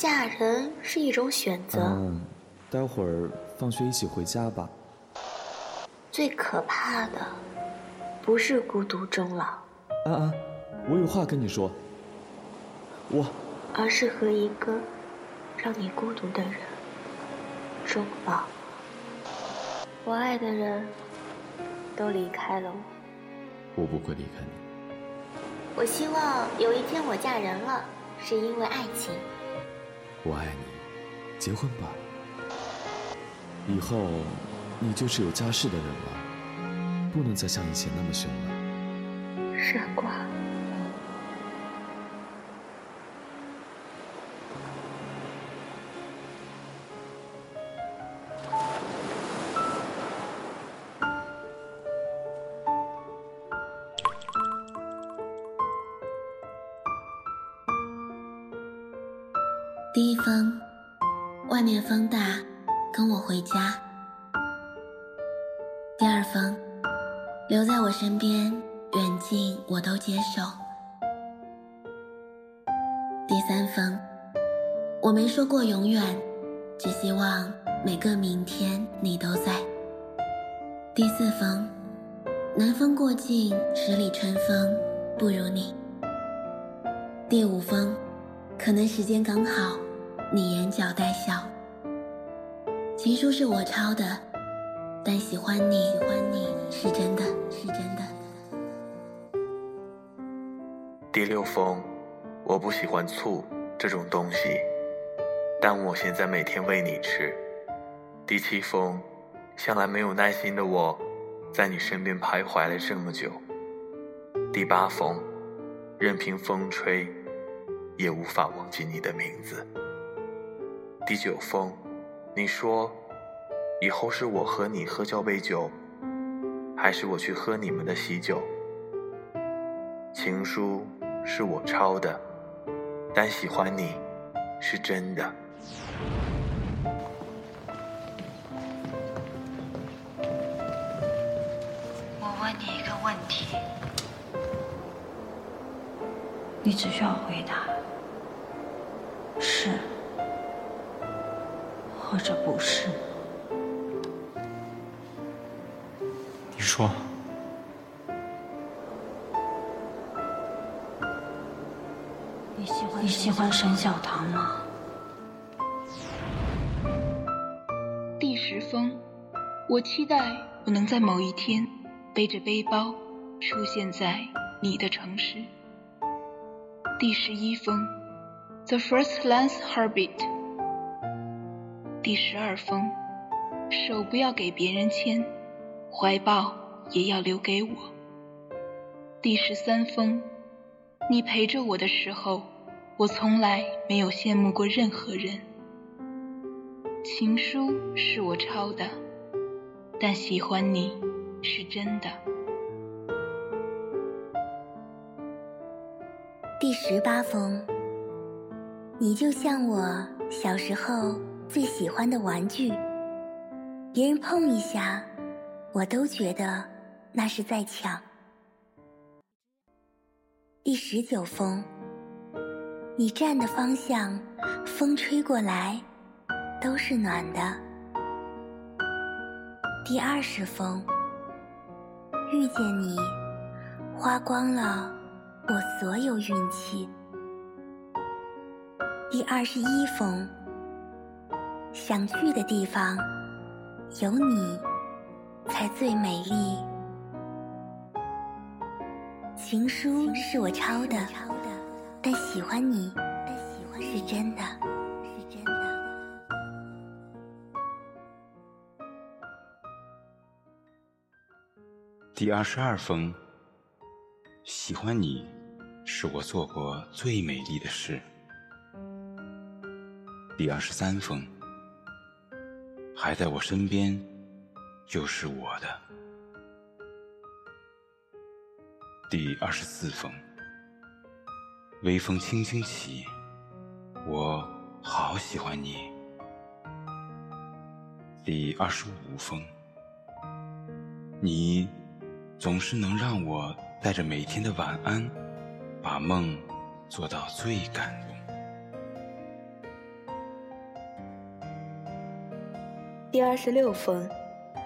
嫁人是一种选择。嗯，待会儿放学一起回家吧。最可怕的不是孤独终老，安安，我有话跟你说。我，而是和一个让你孤独的人终老。我爱的人都离开了我，我不会离开你。我希望有一天我嫁人了，是因为爱情。我爱你，结婚吧。以后你就是有家室的人了，不能再像以前那么凶了。傻瓜。第一封，外面风大，跟我回家。第二封，留在我身边，远近我都接受。第三封，我没说过永远，只希望每个明天你都在。第四封，南风过境，十里春风不如你。第五封，可能时间刚好。你眼角带笑，情书是我抄的，但喜欢你，喜欢你是真的，是真的。第六封，我不喜欢醋这种东西，但我现在每天喂你吃。第七封，向来没有耐心的我，在你身边徘徊了这么久。第八封，任凭风吹，也无法忘记你的名字。第九封，你说，以后是我和你喝交杯酒，还是我去喝你们的喜酒？情书是我抄的，但喜欢你是真的。我问你一个问题，你只需要回答或者不是？你说，你喜欢你喜欢沈小棠吗？第十封，我期待我能在某一天背着背包出现在你的城市。第十一封，The first lance heartbeat。第十二封，手不要给别人牵，怀抱也要留给我。第十三封，你陪着我的时候，我从来没有羡慕过任何人。情书是我抄的，但喜欢你是真的。第十八封，你就像我小时候。最喜欢的玩具，别人碰一下，我都觉得那是在抢。第十九封，你站的方向，风吹过来都是暖的。第二十封，遇见你，花光了我所有运气。第二十一封。想去的地方，有你才最美丽。情书是我抄的，但喜欢你是真的。第二十二封，喜欢你是我做过最美丽的事。第二十三封。还在我身边，就是我的。第二十四封，微风轻轻起，我好喜欢你。第二十五封，你总是能让我带着每天的晚安，把梦做到最感动。第二十六封，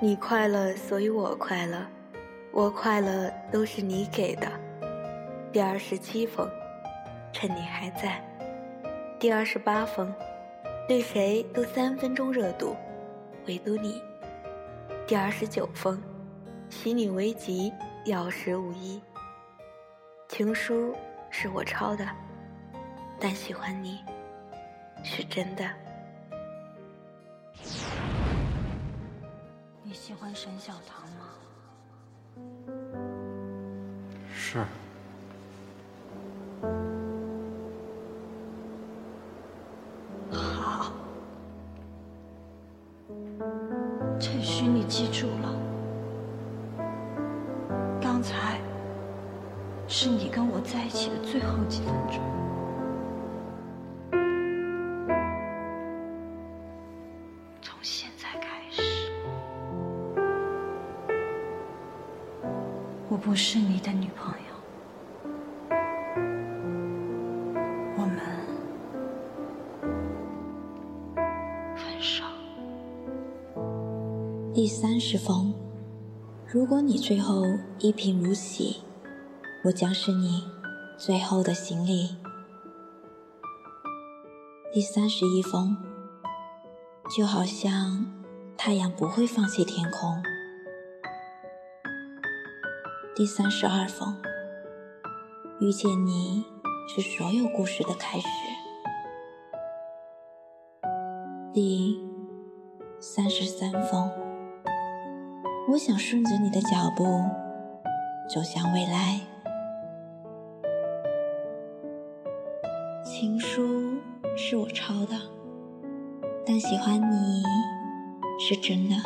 你快乐，所以我快乐，我快乐都是你给的。第二十七封，趁你还在。第二十八封，对谁都三分钟热度，唯独你。第二十九封，喜你为吉，药石无医。情书是我抄的，但喜欢你是真的。你喜欢沈小棠吗？是。好，趁虚你记住了，刚才是你跟我在一起的最后几分钟。不是你的女朋友，我们分手。第三十封，如果你最后一贫如洗，我将是你最后的行李。第三十一封，就好像太阳不会放弃天空。第三十二封，遇见你是所有故事的开始。第三十三封，我想顺着你的脚步走向未来。情书是我抄的，但喜欢你是真的。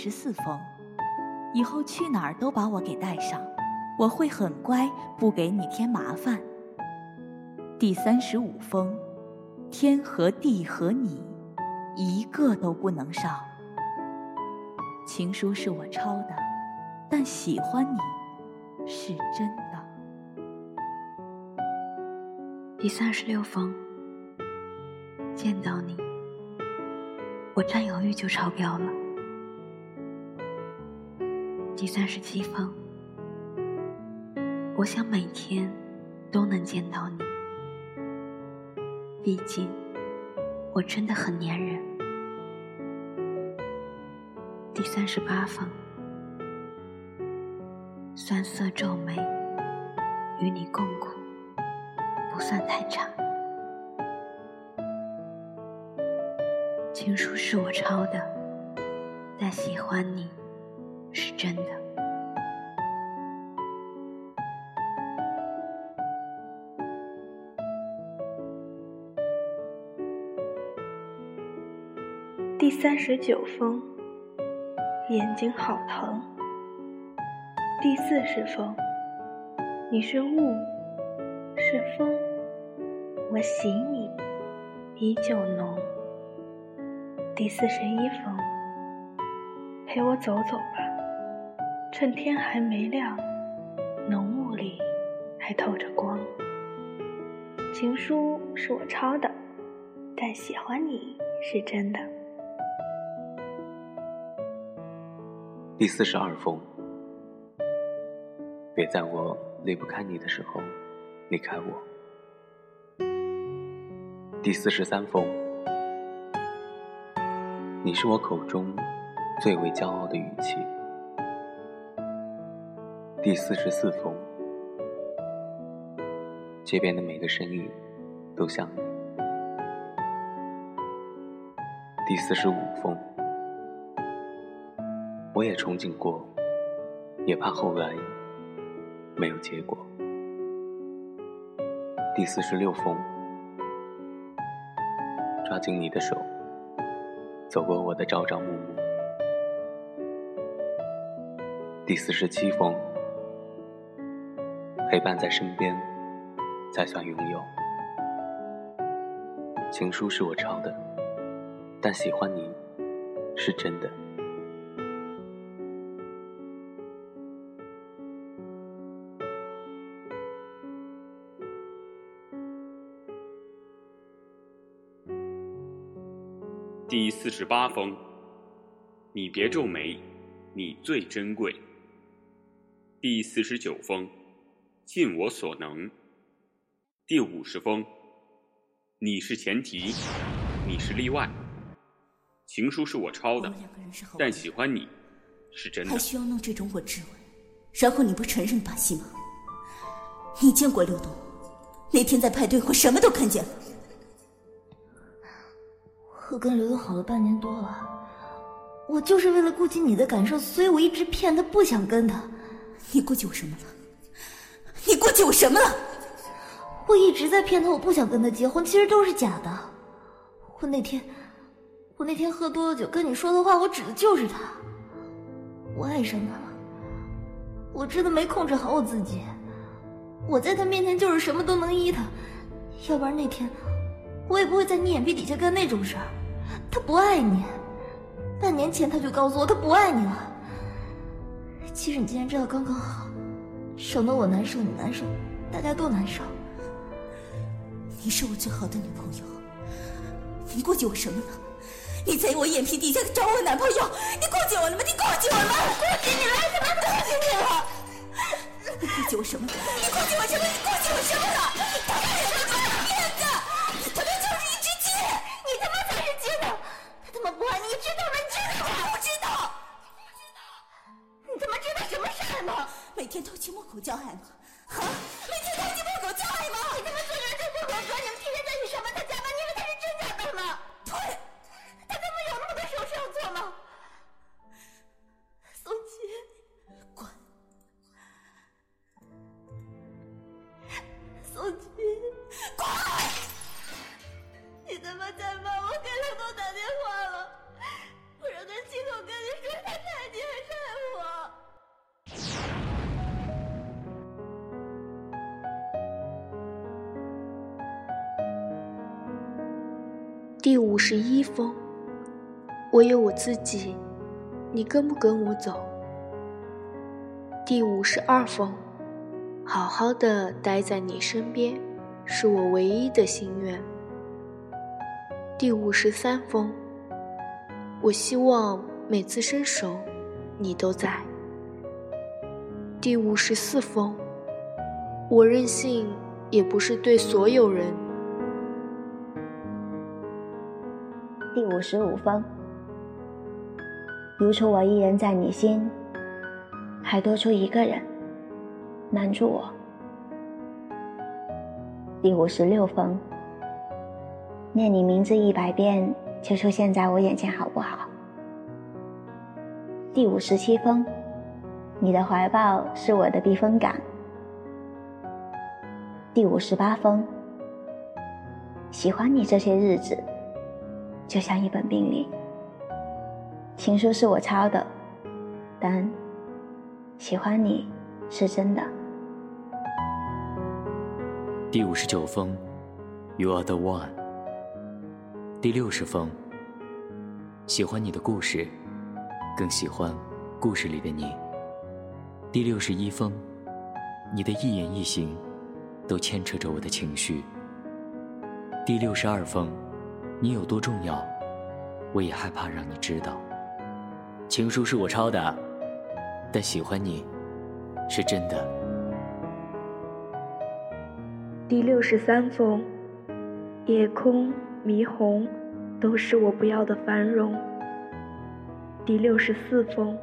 十四封，以后去哪儿都把我给带上，我会很乖，不给你添麻烦。第三十五封，天和地和你，一个都不能少。情书是我抄的，但喜欢你是真的。第三十六封，见到你，我占有欲就超标了。第三十七封，我想每天都能见到你，毕竟我真的很粘人。第三十八封，酸涩皱眉，与你共苦，不算太差。情书是我抄的，但喜欢你真的。第三十九封，眼睛好疼。第四十封，你是雾，是风，我喜你依旧浓。第四十一封，陪我走走吧，趁天还没亮，浓雾里还透着光。情书是我抄的，但喜欢你是真的。第四十二封，别在我离不开你的时候离开我。第四十三封，你是我口中最为骄傲的语气。第四十四封，街边的每个身影都像你。第四十五封。我也憧憬过，也怕后来没有结果。第四十六封，抓紧你的手，走过我的朝朝暮暮。第四十七封，陪伴在身边才算拥有。情书是我抄的但喜欢你是真的。第四十八封你别皱眉你最珍贵。第四十九封尽我所能。第五十封，你是前提，你是例外。情书是我抄的，但喜欢你是真的。还需要弄这种我质问，然后你不承认的把戏吗？你见过刘东？那天在派对，我什么都看见了。我跟刘东好了半年多了，我就是为了顾及你的感受，所以我一直骗他，不想跟他。你顾及我什么了？你顾及我什么了？我一直在骗他，我不想跟他结婚，其实都是假的。我那天，我那天喝多了酒跟你说的话，我指的就是他。我爱上他了，我真的没控制好我自己。我在他面前就是什么都能依他，要不然那天我也不会在你眼皮底下干那种事儿。他不爱你，半年前他就告诉我他不爱你了。其实你今天知道刚刚好，省得我难受，你难受，大家都难受。你是我最好的女朋友，你顾及我什么呢？你在我眼皮底下找我男朋友，你顾及我了吗？你顾及我了吗？顾及你了，怎么顾及你了？你顾及我什么了？你顾及我什么？你顾及我什么了？第五十一封，我有我自己，你跟不跟我走？第五十二封，好好的待在你身边，是我唯一的心愿。第五十三封，我希望每次伸手，你都在。第五十四封，我任性也不是对所有人。五十五封，如除我一人在你心，还多出一个人难住我。第五十六封，念你名字一百遍就出现在我眼前，好不好？第五十七封，你的怀抱是我的避风港。第五十八封，喜欢你这些日子。就像一本病历，情书是我抄的，但喜欢你是真的。第五十九封，You are the one。第六十封，喜欢你的故事，更喜欢故事里的你。第六十一封，你的一言一行都牵扯着我的情绪。第六十二封。你有多重要，我也害怕让你知道。情书是我抄的，但喜欢你是真的。第六十三封，夜空、霓虹，都是我不要的繁荣。第六十四封，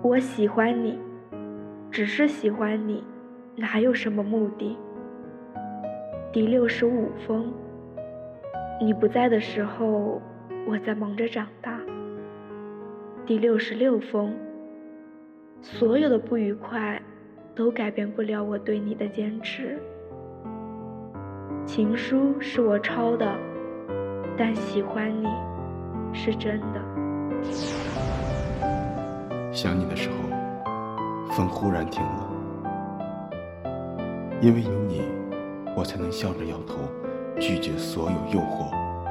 我喜欢你，只是喜欢你，哪有什么目的？第六十五封。你不在的时候，我在忙着长大。第六十六封，所有的不愉快，都改变不了我对你的坚持。情书是我抄的，但喜欢你是真的。想你的时候，风忽然停了，因为有你，我才能笑着摇头。拒绝所有诱惑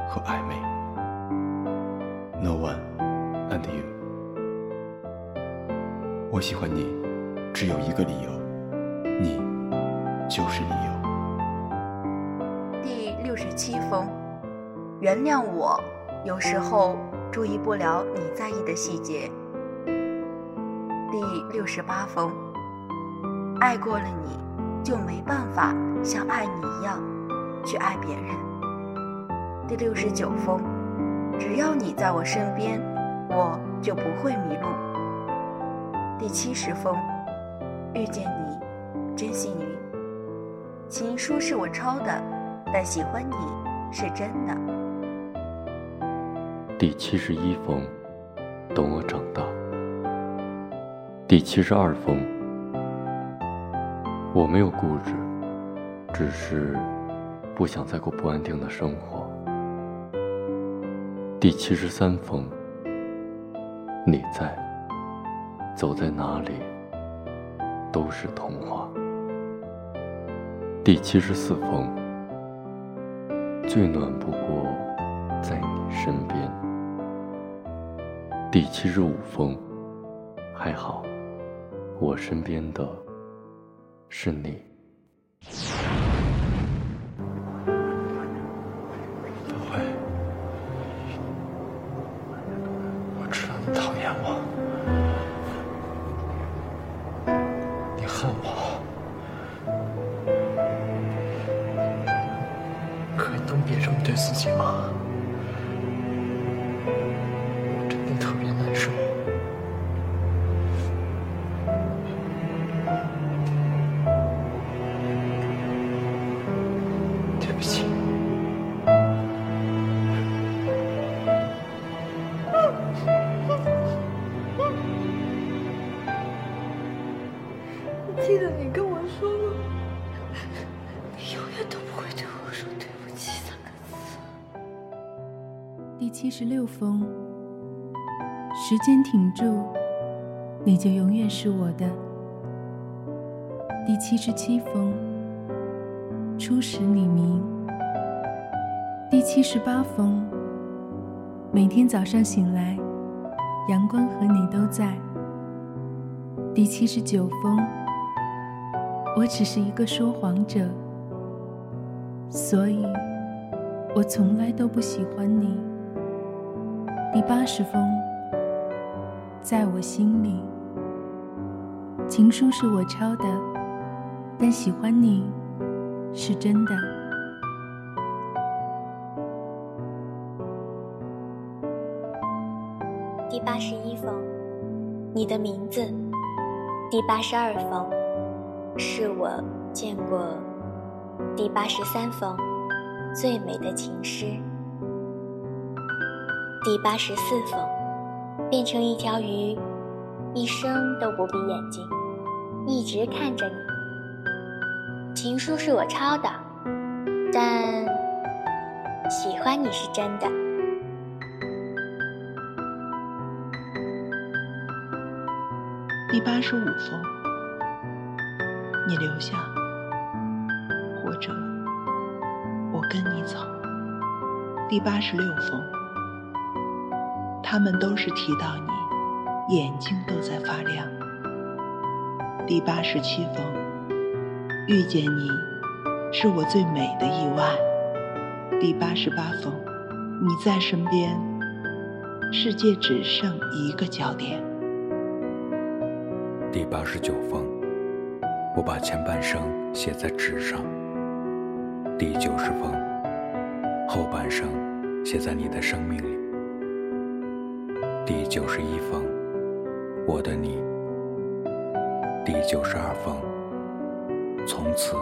和暧昧。No one and you。我喜欢你，只有一个理由，你就是理由。第六十七封，原谅我，有时候注意不了你在意的细节。第六十八封，爱过了你，就没办法像爱你一样去爱别人。第六十九封，只要你在我身边，我就不会迷路。第七十封，遇见你，真幸运。情书是我抄的，但喜欢你是真的。第七十一封，等我长大。第七十二封，我没有固执，只是不想再过不安定的生活。第七十三封，你在，走在哪里都是童话。第七十四封，最暖不过在你身边。第七十五封，还好。我身边的是你，第七十六封，时间停住，你就永远是我的。第七十七封，初始你明。第七十八封，每天早上醒来，阳光和你都在。第七十九封，我只是一个说谎者，所以我从来都不喜欢你。第八十封，在我心里，情书是我抄的，但喜欢你是真的。第八十一封，你的名字。第八十二封，是我见过第八十三封最美的情诗。第八十四封，变成一条鱼，一生都不闭眼睛，一直看着你。情书是我抄的，但喜欢你是真的。第八十五封，你留下，或者我跟你走。第八十六封，他们都是提到你，眼睛都在发亮。第八十七封，遇见你是我最美的意外。第八十八封，你在身边，世界只剩一个焦点。第八十九封，我把前半生写在纸上。第九十封，后半生写在你的生命里。第九十一封，我的你。第九十二封，从此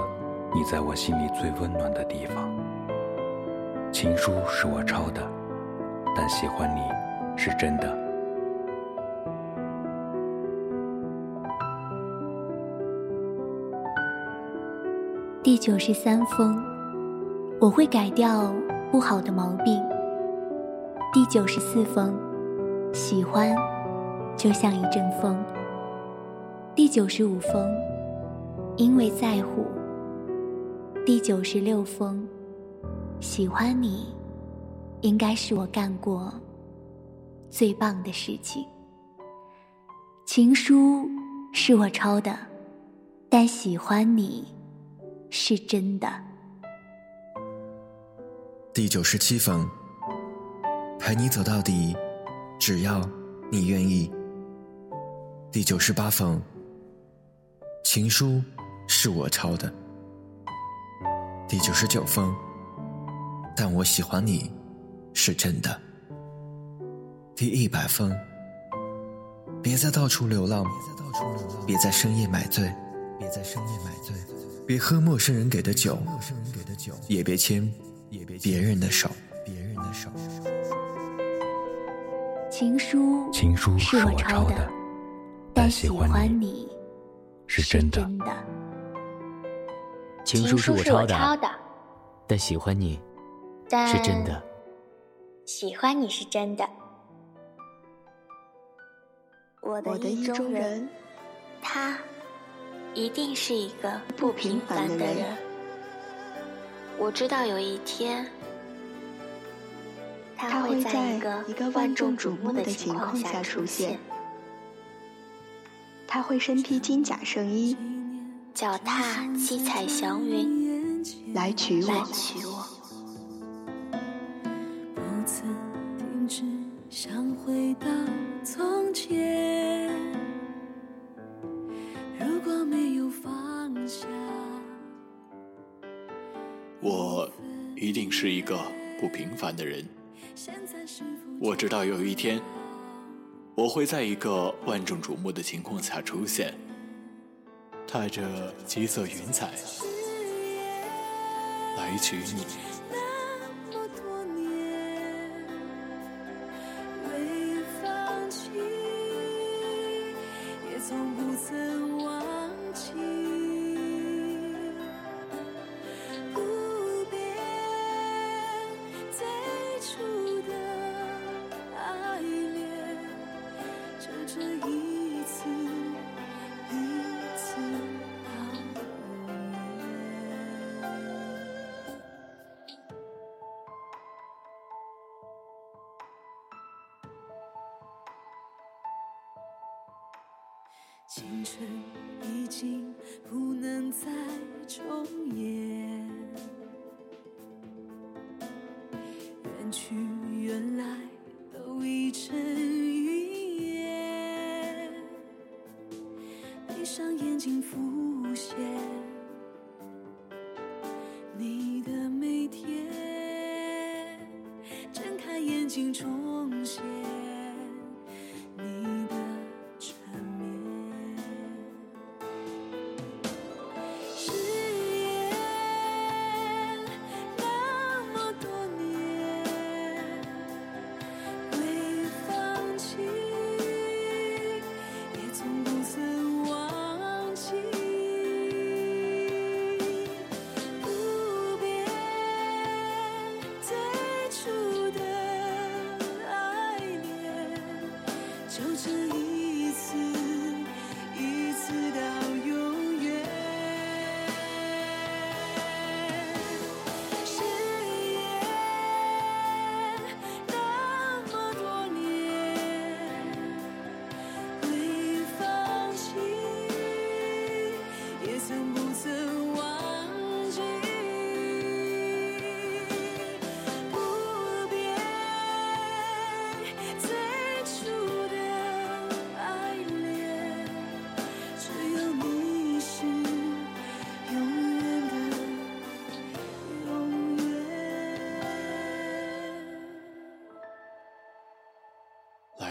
你在我心里最温暖的地方。情书是我抄的，但喜欢你是真的。第九十三封，我会改掉不好的毛病。第九十四封，喜欢就像一阵风。第九十五封，因为在乎。第九十六封，喜欢你，应该是我干过最棒的事情。情书是我抄的，但喜欢你。是真的。第九十七封，陪你走到底，只要你愿意。第九十八封情书是我抄的。第九十九封，但我喜欢你是真的。第一百封，别再到处流浪，别在深夜买醉，别在深夜买醉，别喝陌生人给的酒，也别牵别人的手。情书，情书是我抄的，但喜欢你是真的。情书是我抄的，但喜欢你但是真的。喜欢你是真的。我我的意中人，他一定是一个不平凡的人。我知道有一天，他会在一个万众众瞩目的的情况下下出出现现。。他会身披金甲圣衣，脚踏七彩祥云，来娶我来我。娶我。不曾停止想回到从前。如果没有放下，我一定是一个不平凡的人。我知道有一天，我会在一个万众瞩目的情况下出现，踏着七色云彩来娶你。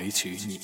来娶你。